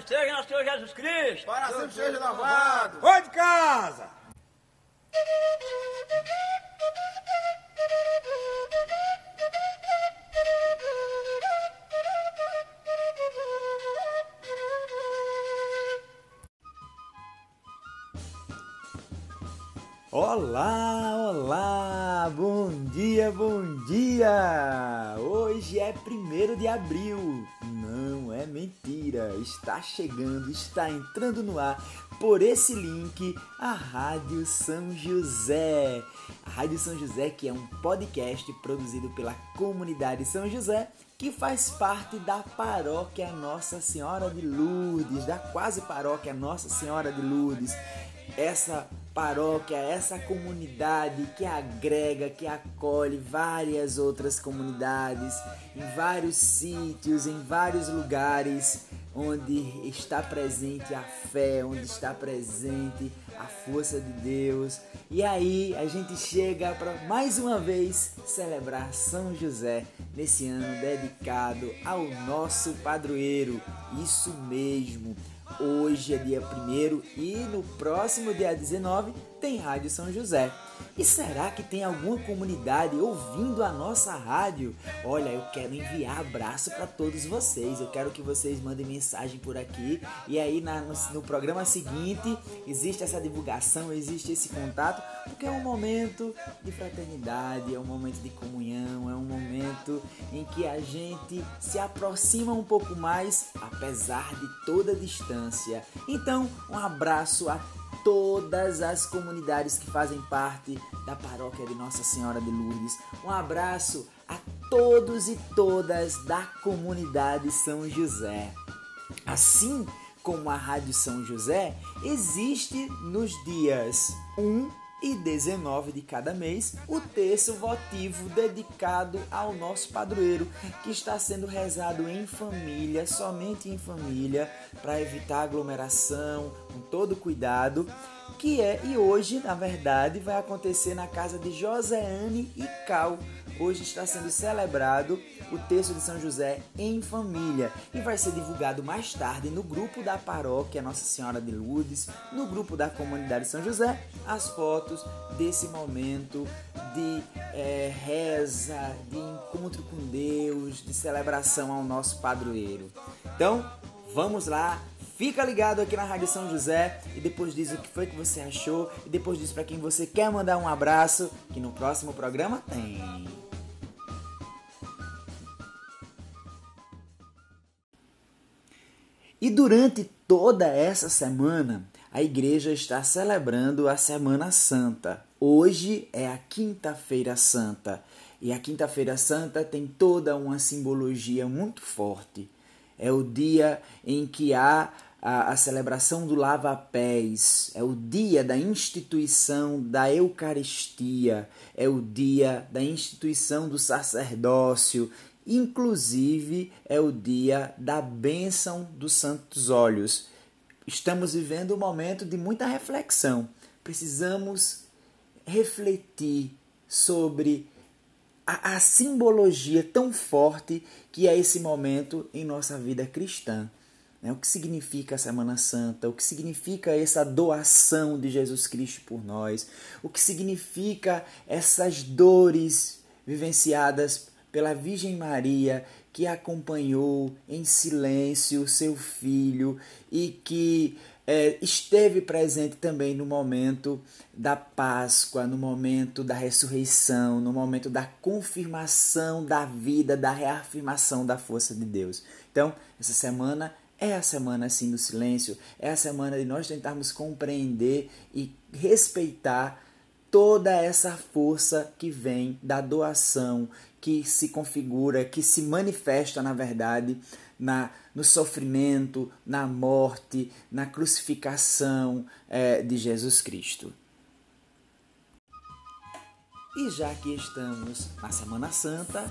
Louvado seja nosso Senhor Jesus Cristo! Para sempre seja louvado! Vai de casa! Olá, olá, bom dia, bom dia! Hoje é 1 de abril, é mentira, está chegando, está entrando no ar por esse link a Rádio São José. A Rádio São José, que é um podcast produzido pela comunidade São José, que faz parte da paróquia Nossa Senhora de Lourdes, da quase paróquia Nossa Senhora de Lourdes. Essa paróquia, essa comunidade que agrega, que acolhe várias outras comunidades em vários sítios, em vários lugares onde está presente a fé, onde está presente a força de Deus. E aí a gente chega para mais uma vez celebrar São José nesse ano dedicado ao nosso padroeiro. Isso mesmo. Hoje é dia 1 e no próximo dia 19 tem Rádio São José. E será que tem alguma comunidade ouvindo a nossa rádio? Olha, eu quero enviar abraço para todos vocês. Eu quero que vocês mandem mensagem por aqui. E aí na, no, no programa seguinte existe essa divulgação, existe esse contato, porque é um momento de fraternidade, é um momento de comunhão, é um momento em que a gente se aproxima um pouco mais, apesar de toda a distância. Então, um abraço a todas as comunidades que fazem parte da paróquia de Nossa Senhora de Lourdes. Um abraço a todos e todas da comunidade São José. Assim como a Rádio São José, existe nos dias 1 e 19 de cada mês o terço votivo dedicado ao nosso padroeiro, que está sendo rezado em família, somente em família, para evitar aglomeração, com todo cuidado, que é e hoje, na verdade, vai acontecer na casa de Joséane e Cal hoje está sendo celebrado o texto de São José em família e vai ser divulgado mais tarde no grupo da paróquia Nossa Senhora de Lourdes, no grupo da comunidade São José, as fotos desse momento de é, reza, de encontro com Deus, de celebração ao nosso padroeiro. Então, vamos lá Fica ligado aqui na Rádio São José e depois diz o que foi que você achou e depois diz para quem você quer mandar um abraço, que no próximo programa tem. E durante toda essa semana, a igreja está celebrando a Semana Santa. Hoje é a Quinta-feira Santa. E a Quinta-feira Santa tem toda uma simbologia muito forte. É o dia em que há a, a celebração do lava-pés, é o dia da instituição da Eucaristia, é o dia da instituição do sacerdócio Inclusive é o dia da bênção dos santos olhos. Estamos vivendo um momento de muita reflexão. Precisamos refletir sobre a, a, simbologia tão forte que é esse momento em nossa vida cristã. Né? O que significa a Semana Santa? O que significa essa doação de Jesus Cristo por nós? O que significa essas dores vivenciadas pela Virgem Maria que acompanhou em silêncio seu filho e que é, esteve presente também no momento da Páscoa, no momento da ressurreição, no momento da confirmação da vida, da reafirmação da força de Deus. Então, essa semana é a semana assim do silêncio, é a semana de nós tentarmos compreender e respeitar toda essa força que vem da doação, que se configura, que se manifesta, na verdade, na, no sofrimento, na morte, na crucificação é, de Jesus Cristo. E já que estamos na Semana Santa,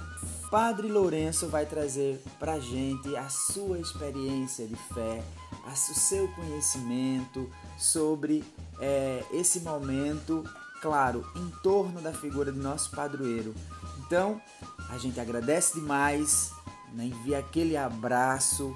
Padre Lourenço vai trazer para gente a sua experiência de fé, o seu conhecimento sobre é, esse momento claro, em torno da figura do nosso padroeiro. Então, a gente agradece demais, né? envia aquele abraço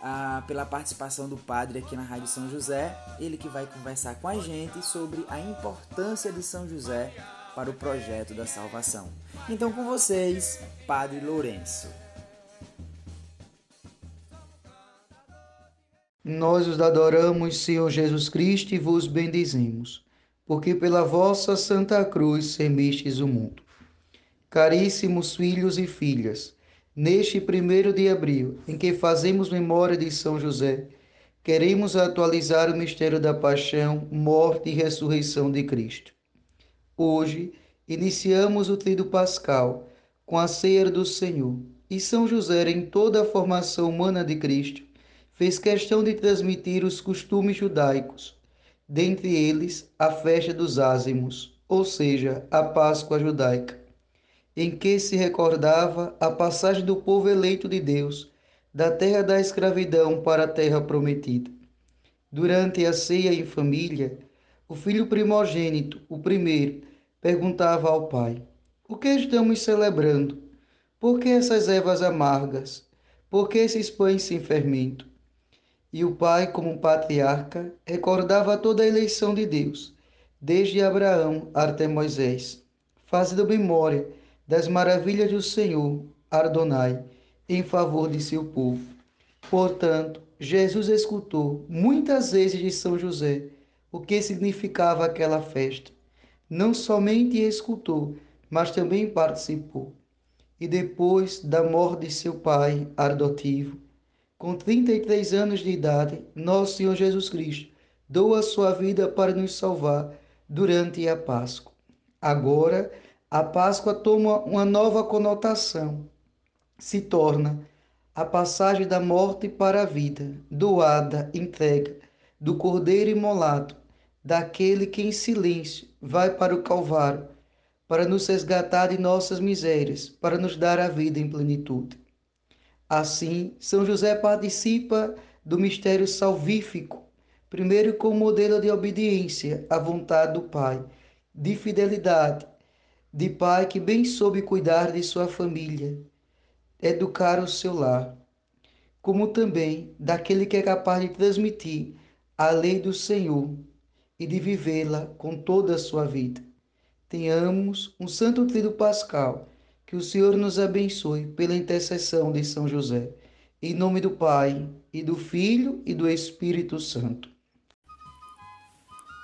ah, pela participação do padre aqui na Rádio São José, ele que vai conversar com a gente sobre a importância de São José para o projeto da salvação. Então, com vocês, Padre Lourenço. Nós os adoramos, Senhor Jesus Cristo, e vos bendizemos, porque pela vossa Santa Cruz remistes o mundo. Caríssimos filhos e filhas, neste primeiro de abril, em que fazemos memória de São José, queremos atualizar o mistério da paixão, morte e ressurreição de Cristo. Hoje, iniciamos o trido pascal com a ceia do Senhor, e São José, em toda a formação humana de Cristo, fez questão de transmitir os costumes judaicos, dentre eles a festa dos ázimos, ou seja, a Páscoa judaica, em que se recordava a passagem do povo eleito de Deus da terra da escravidão para a terra prometida. Durante a ceia em família, o filho primogênito, o primeiro, perguntava ao pai: O que estamos celebrando? Por que essas ervas amargas? Por que esses pães sem fermento? E o pai, como patriarca, recordava toda a eleição de Deus, desde Abraão até Moisés, fazendo memória das maravilhas do Senhor, Ardonai, em favor de seu povo. Portanto, Jesus escutou muitas vezes de São José o que significava aquela festa. Não somente escutou, mas também participou. E depois da morte de seu pai adotivo, com 33 anos de idade, nosso Senhor Jesus Cristo doa sua vida para nos salvar durante a Páscoa. Agora, a Páscoa toma uma nova conotação. Se torna a passagem da morte para a vida, doada, entrega do Cordeiro imolado, daquele que em silêncio vai para o Calvário, para nos resgatar de nossas misérias, para nos dar a vida em plenitude. Assim, São José participa do mistério salvífico, primeiro como modelo de obediência à vontade do Pai, de fidelidade, de pai que bem soube cuidar de sua família, educar o seu lar, como também daquele que é capaz de transmitir a lei do Senhor e de vivê-la com toda a sua vida. Tenhamos um santo trido pascal que o Senhor nos abençoe pela intercessão de São José. Em nome do Pai, e do Filho e do Espírito Santo.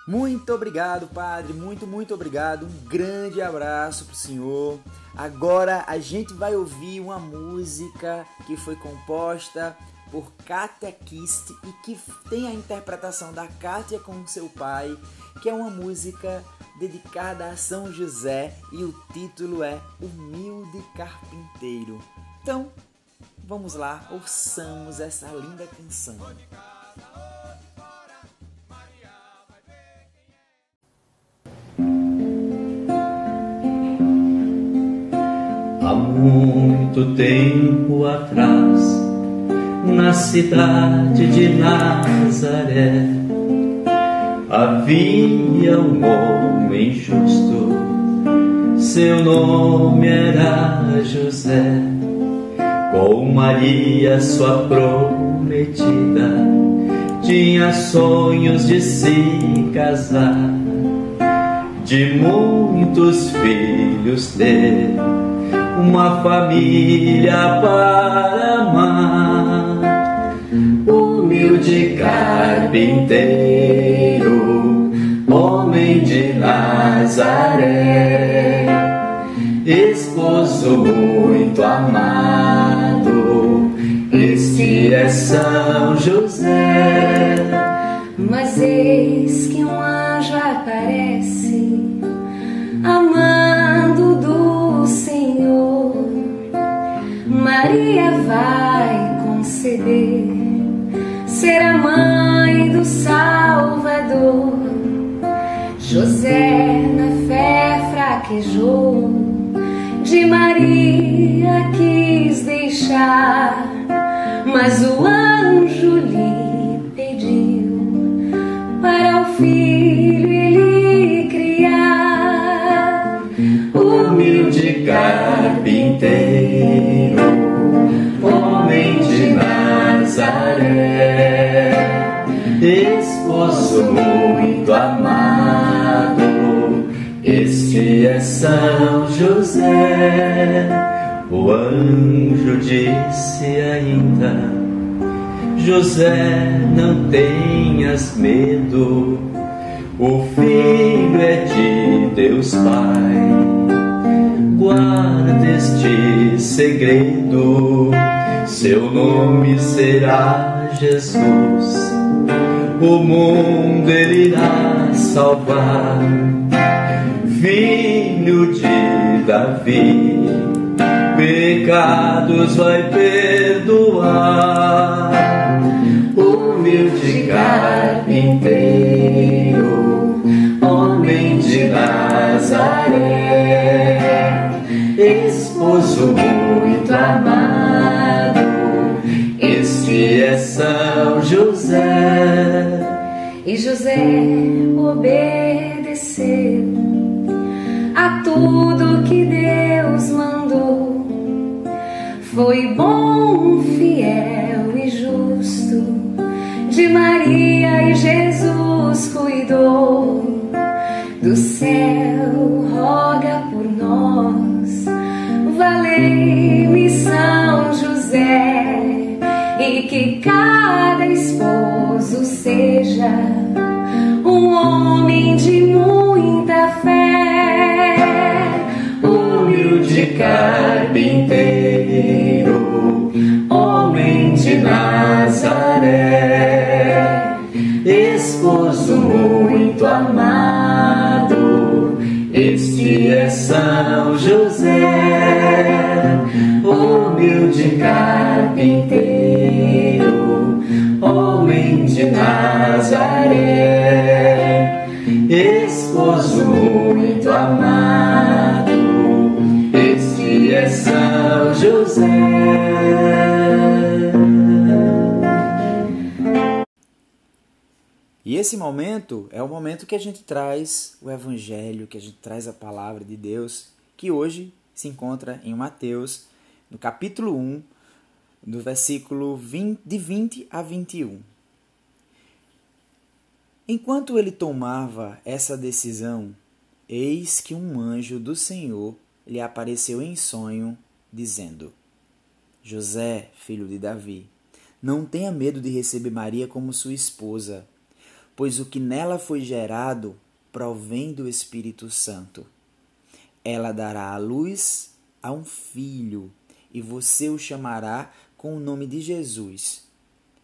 Muito obrigado, Padre. Muito, muito obrigado. Um grande abraço para o senhor. Agora a gente vai ouvir uma música que foi composta por Katia Kist e que tem a interpretação da Katia com seu pai, que é uma música dedicada a São José e o título é Humilde Carpinteiro. Então, vamos lá, ouçamos essa linda canção. Muito tempo atrás na cidade de Nazaré. Havia um homem justo, seu nome era José, com Maria, sua prometida, tinha sonhos de se casar, de muitos filhos ter, uma família para amar humilde carpinteiro, homem de Nazaré, esposo muito amado, este é São José. Mas eis que um anjo Maria vai conceder ser a mãe do Salvador. José na fé fraquejou, de Maria quis deixar, mas o anjo lhe pediu para o filho ele criar. Humilde carpinteiro, homem de Nazaré, esposo muito amado, este é São José. O anjo disse ainda: José, não tenhas medo, o filho é de Deus Pai Guarda este segredo, seu nome será Jesus. O mundo ele irá salvar filho de Davi, pecados vai perdoar. Humilde carpinteiro, José obedeceu a tudo que Deus mandou. Foi bom, fiel e justo. De Maria e Jesus cuidou. Do céu roga por nós. Valei-me São José. E que cada esposo seja um homem de muita fé, humilde carpinteiro, homem de Nazaré, esposo muito amado, este é São José, humilde carpinteiro, homem de Nazaré, amado, este é São José. E esse momento é o momento que a gente traz o Evangelho, que a gente traz a palavra de Deus, que hoje se encontra em Mateus, no capítulo 1, do versículo 20, de 20 a 21. Enquanto ele tomava essa decisão, eis que um anjo do Senhor lhe apareceu em sonho, dizendo: José, filho de Davi, não tenha medo de receber Maria como sua esposa, pois o que nela foi gerado provém do Espírito Santo. Ela dará à luz a um filho, e você o chamará com o nome de Jesus,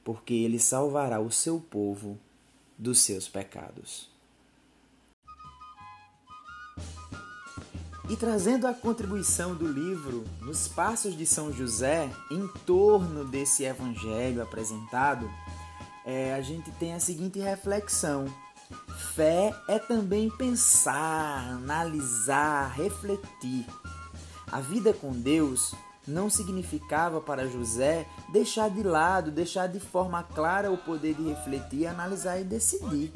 porque ele salvará o seu povo dos seus pecados. E trazendo a contribuição do livro Nos Passos de São José, em torno desse evangelho apresentado, é, a gente tem a seguinte reflexão. Fé é também pensar, analisar, refletir. A vida com Deus não significava para José deixar de lado, deixar de forma clara o poder de refletir, analisar e decidir.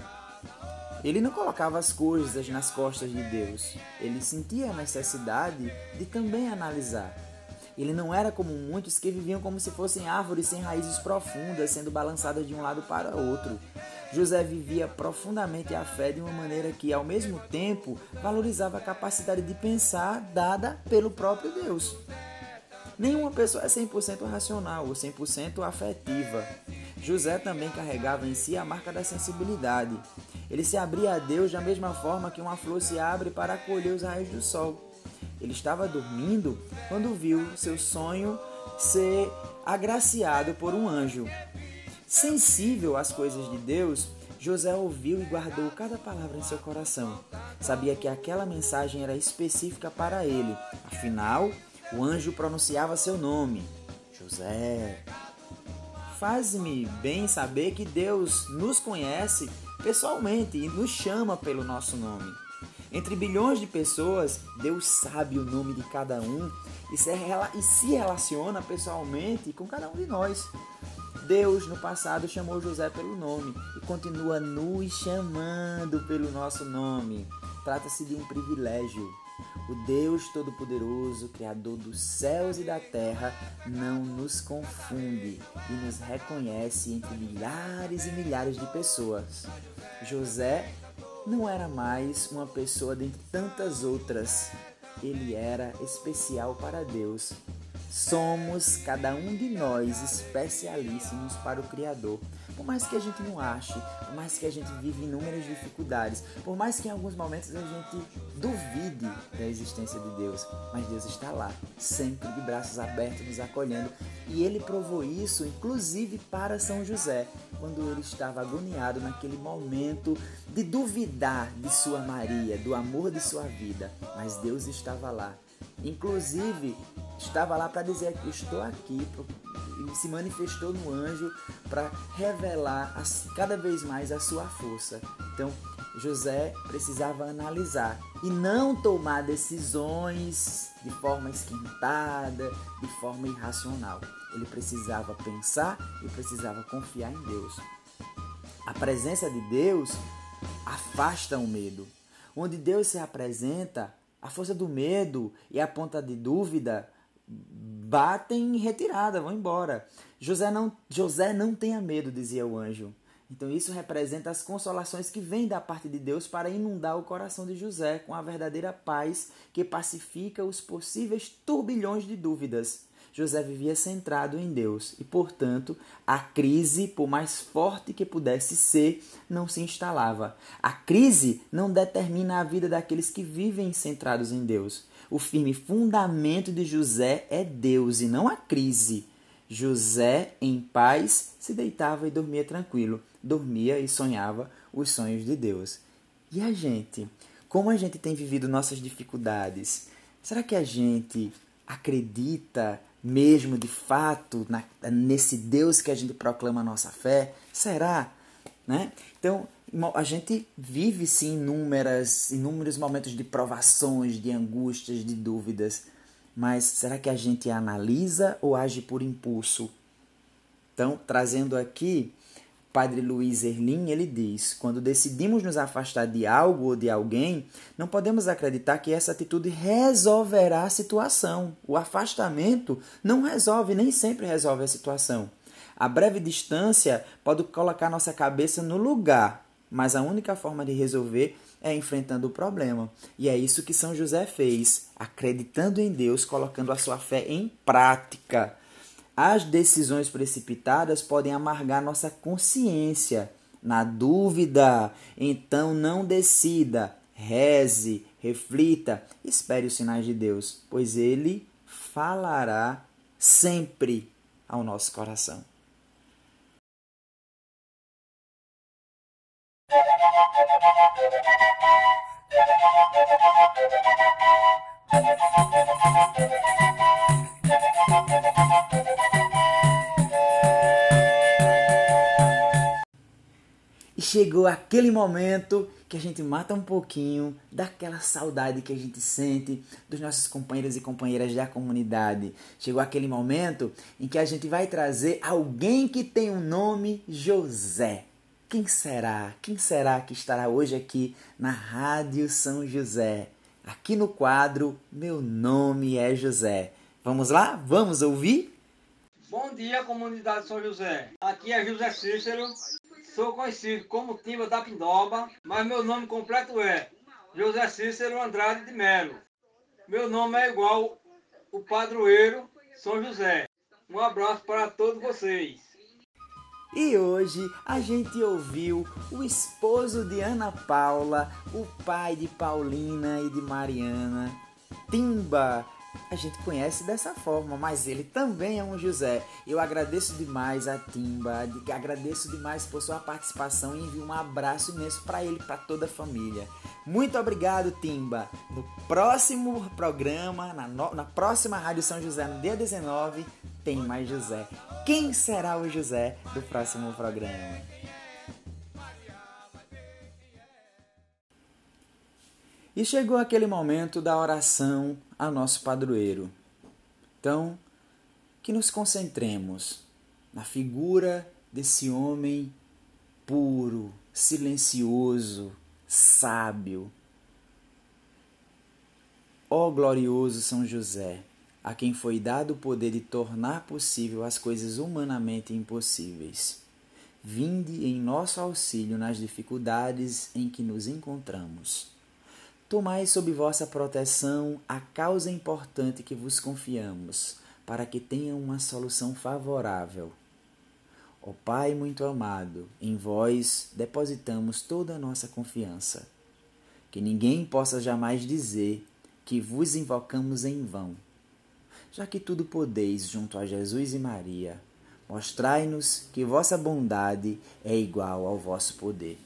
Ele não colocava as coisas nas costas de Deus. Ele sentia a necessidade de também analisar. Ele não era como muitos que viviam como se fossem árvores sem raízes profundas, sendo balançadas de um lado para outro. José vivia profundamente a fé de uma maneira que, ao mesmo tempo, valorizava a capacidade de pensar dada pelo próprio Deus. Nenhuma pessoa é 100% racional ou 100% afetiva. José também carregava em si a marca da sensibilidade. Ele se abria a Deus da mesma forma que uma flor se abre para acolher os raios do sol. Ele estava dormindo quando viu seu sonho ser agraciado por um anjo. Sensível às coisas de Deus, José ouviu e guardou cada palavra em seu coração. Sabia que aquela mensagem era específica para ele. Afinal, o anjo pronunciava seu nome: José. Faz-me bem saber que Deus nos conhece pessoalmente e nos chama pelo nosso nome. Entre bilhões de pessoas, Deus sabe o nome de cada um e se relaciona pessoalmente com cada um de nós. Deus, no passado, chamou José pelo nome e continua nos chamando pelo nosso nome. Trata-se de um privilégio. O Deus Todo-Poderoso, Criador dos céus e da terra, não nos confunde e nos reconhece entre milhares e milhares de pessoas. José não era mais uma pessoa dentre tantas outras. Ele era especial para Deus. Somos, cada um de nós, especialíssimos para o Criador. Por mais que a gente não ache, por mais que a gente vive inúmeras dificuldades, por mais que em alguns momentos a gente duvide da existência de Deus, mas Deus está lá, sempre de braços abertos, nos acolhendo. E ele provou isso, inclusive para São José, quando ele estava agoniado naquele momento de duvidar de sua Maria, do amor de sua vida. Mas Deus estava lá. Inclusive, estava lá para dizer que estou aqui se manifestou no anjo para revelar cada vez mais a sua força. Então, José precisava analisar e não tomar decisões de forma esquentada, de forma irracional. Ele precisava pensar e precisava confiar em Deus. A presença de Deus afasta o medo. Onde Deus se apresenta, a força do medo e a ponta de dúvida batem em retirada, vão embora. José não, José não tenha medo, dizia o anjo. Então isso representa as consolações que vêm da parte de Deus para inundar o coração de José com a verdadeira paz que pacifica os possíveis turbilhões de dúvidas. José vivia centrado em Deus e, portanto, a crise, por mais forte que pudesse ser, não se instalava. A crise não determina a vida daqueles que vivem centrados em Deus. O firme fundamento de José é Deus e não a crise. José, em paz, se deitava e dormia tranquilo. Dormia e sonhava os sonhos de Deus. E a gente? Como a gente tem vivido nossas dificuldades? Será que a gente acredita mesmo de fato na, nesse Deus que a gente proclama a nossa fé? Será? Né? Então, a gente vive sim inúmeras, inúmeros momentos de provações, de angústias, de dúvidas, mas será que a gente analisa ou age por impulso? Então, trazendo aqui, Padre Luiz Erlim, ele diz: quando decidimos nos afastar de algo ou de alguém, não podemos acreditar que essa atitude resolverá a situação. O afastamento não resolve, nem sempre resolve a situação. A breve distância pode colocar nossa cabeça no lugar, mas a única forma de resolver é enfrentando o problema. E é isso que São José fez, acreditando em Deus, colocando a sua fé em prática. As decisões precipitadas podem amargar nossa consciência. Na dúvida, então não decida, reze, reflita, espere os sinais de Deus, pois ele falará sempre ao nosso coração. E chegou aquele momento que a gente mata um pouquinho daquela saudade que a gente sente dos nossos companheiros e companheiras da comunidade. Chegou aquele momento em que a gente vai trazer alguém que tem o um nome José. Quem será? Quem será que estará hoje aqui na Rádio São José? Aqui no quadro Meu Nome é José. Vamos lá? Vamos ouvir? Bom dia, comunidade São José. Aqui é José Cícero. Sou conhecido como Timba da Pindoba, mas meu nome completo é José Cícero Andrade de Melo. Meu nome é igual o padroeiro São José. Um abraço para todos vocês. E hoje a gente ouviu o esposo de Ana Paula, o pai de Paulina e de Mariana, Timba. A gente conhece dessa forma, mas ele também é um José. Eu agradeço demais a Timba, agradeço demais por sua participação e envio um abraço imenso para ele para toda a família. Muito obrigado, Timba. No próximo programa, na, no, na próxima Rádio São José, no dia 19, tem mais José. Quem será o José do próximo programa? E chegou aquele momento da oração ao nosso padroeiro. Então, que nos concentremos na figura desse homem puro, silencioso, sábio. Ó glorioso São José, a quem foi dado o poder de tornar possível as coisas humanamente impossíveis. vinde em nosso auxílio nas dificuldades em que nos encontramos. Tomai sob vossa proteção a causa importante que vos confiamos, para que tenha uma solução favorável. Ó Pai muito amado, em vós depositamos toda a nossa confiança. Que ninguém possa jamais dizer que vos invocamos em vão. Já que tudo podeis junto a Jesus e Maria, mostrai-nos que vossa bondade é igual ao vosso poder.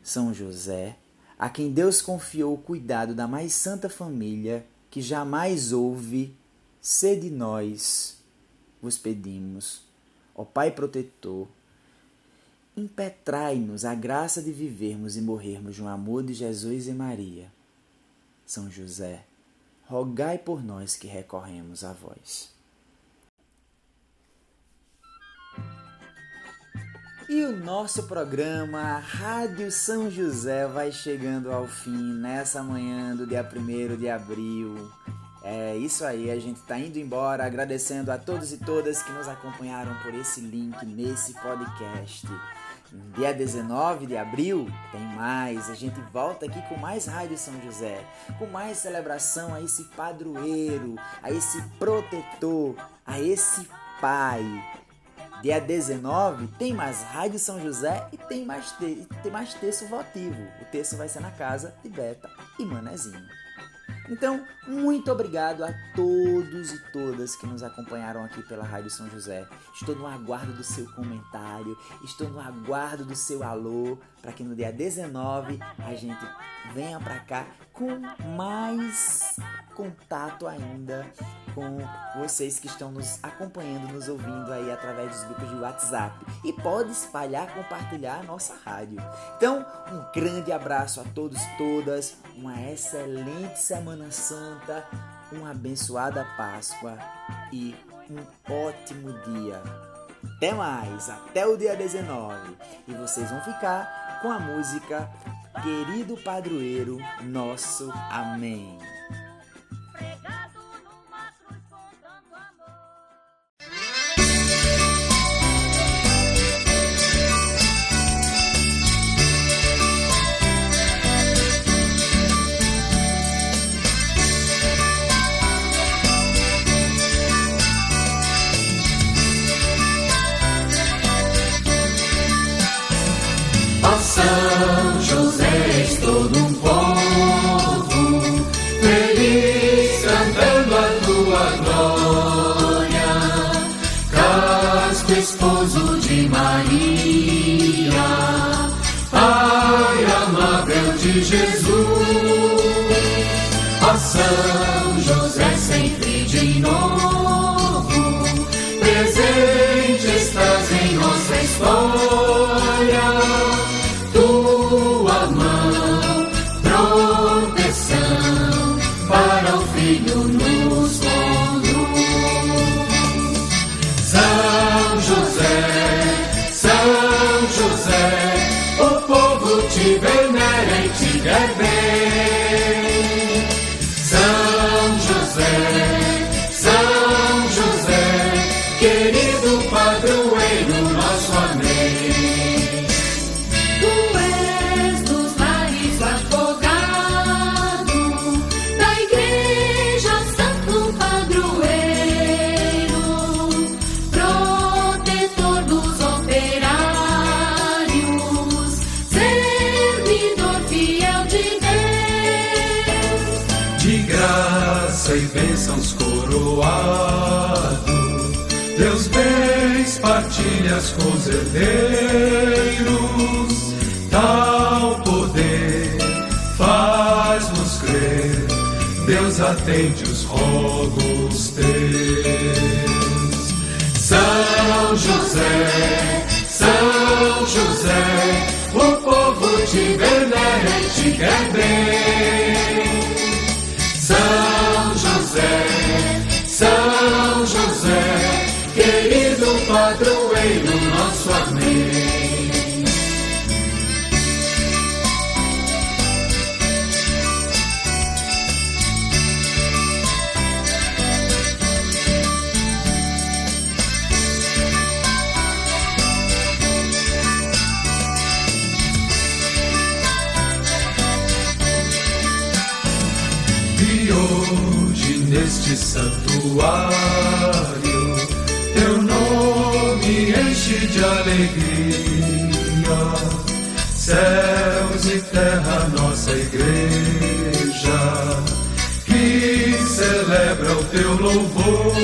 São José, a quem Deus confiou o cuidado da mais santa família que jamais houve, sede nós, vos pedimos, ó Pai protetor, impetrai-nos a graça de vivermos e morrermos no amor de Jesus e Maria. São José, rogai por nós que recorremos a vós. E o nosso programa Rádio São José vai chegando ao fim nessa manhã do dia 1 de abril. É isso aí, a gente está indo embora agradecendo a todos e todas que nos acompanharam por esse link nesse podcast. Dia 19 de abril tem mais, a gente volta aqui com mais Rádio São José, com mais celebração a esse padroeiro, a esse protetor, a esse pai Dia 19 tem mais Rádio São José e tem mais, te tem mais texto votivo. O texto vai ser na casa de Beta e Manezinho. Então, muito obrigado a todos e todas que nos acompanharam aqui pela Rádio São José. Estou no aguardo do seu comentário, estou no aguardo do seu alô, para que no dia 19 a gente venha para cá com mais contato ainda com vocês que estão nos acompanhando, nos ouvindo aí através dos grupos de WhatsApp. E pode espalhar, compartilhar a nossa rádio. Então, um grande abraço a todos e todas, uma excelente Semana Santa, uma abençoada Páscoa e um ótimo dia. Até mais, até o dia 19. E vocês vão ficar com a música Querido Padroeiro Nosso. Amém. José sempre coroado. Teus bens partilhas com os herdeiros, tal poder faz-nos crer. Deus atende os rogos teus. São José, São José, o povo te venera e te quer bem. enche de alegria. Céus e terra, nossa igreja, que celebra o teu louvor.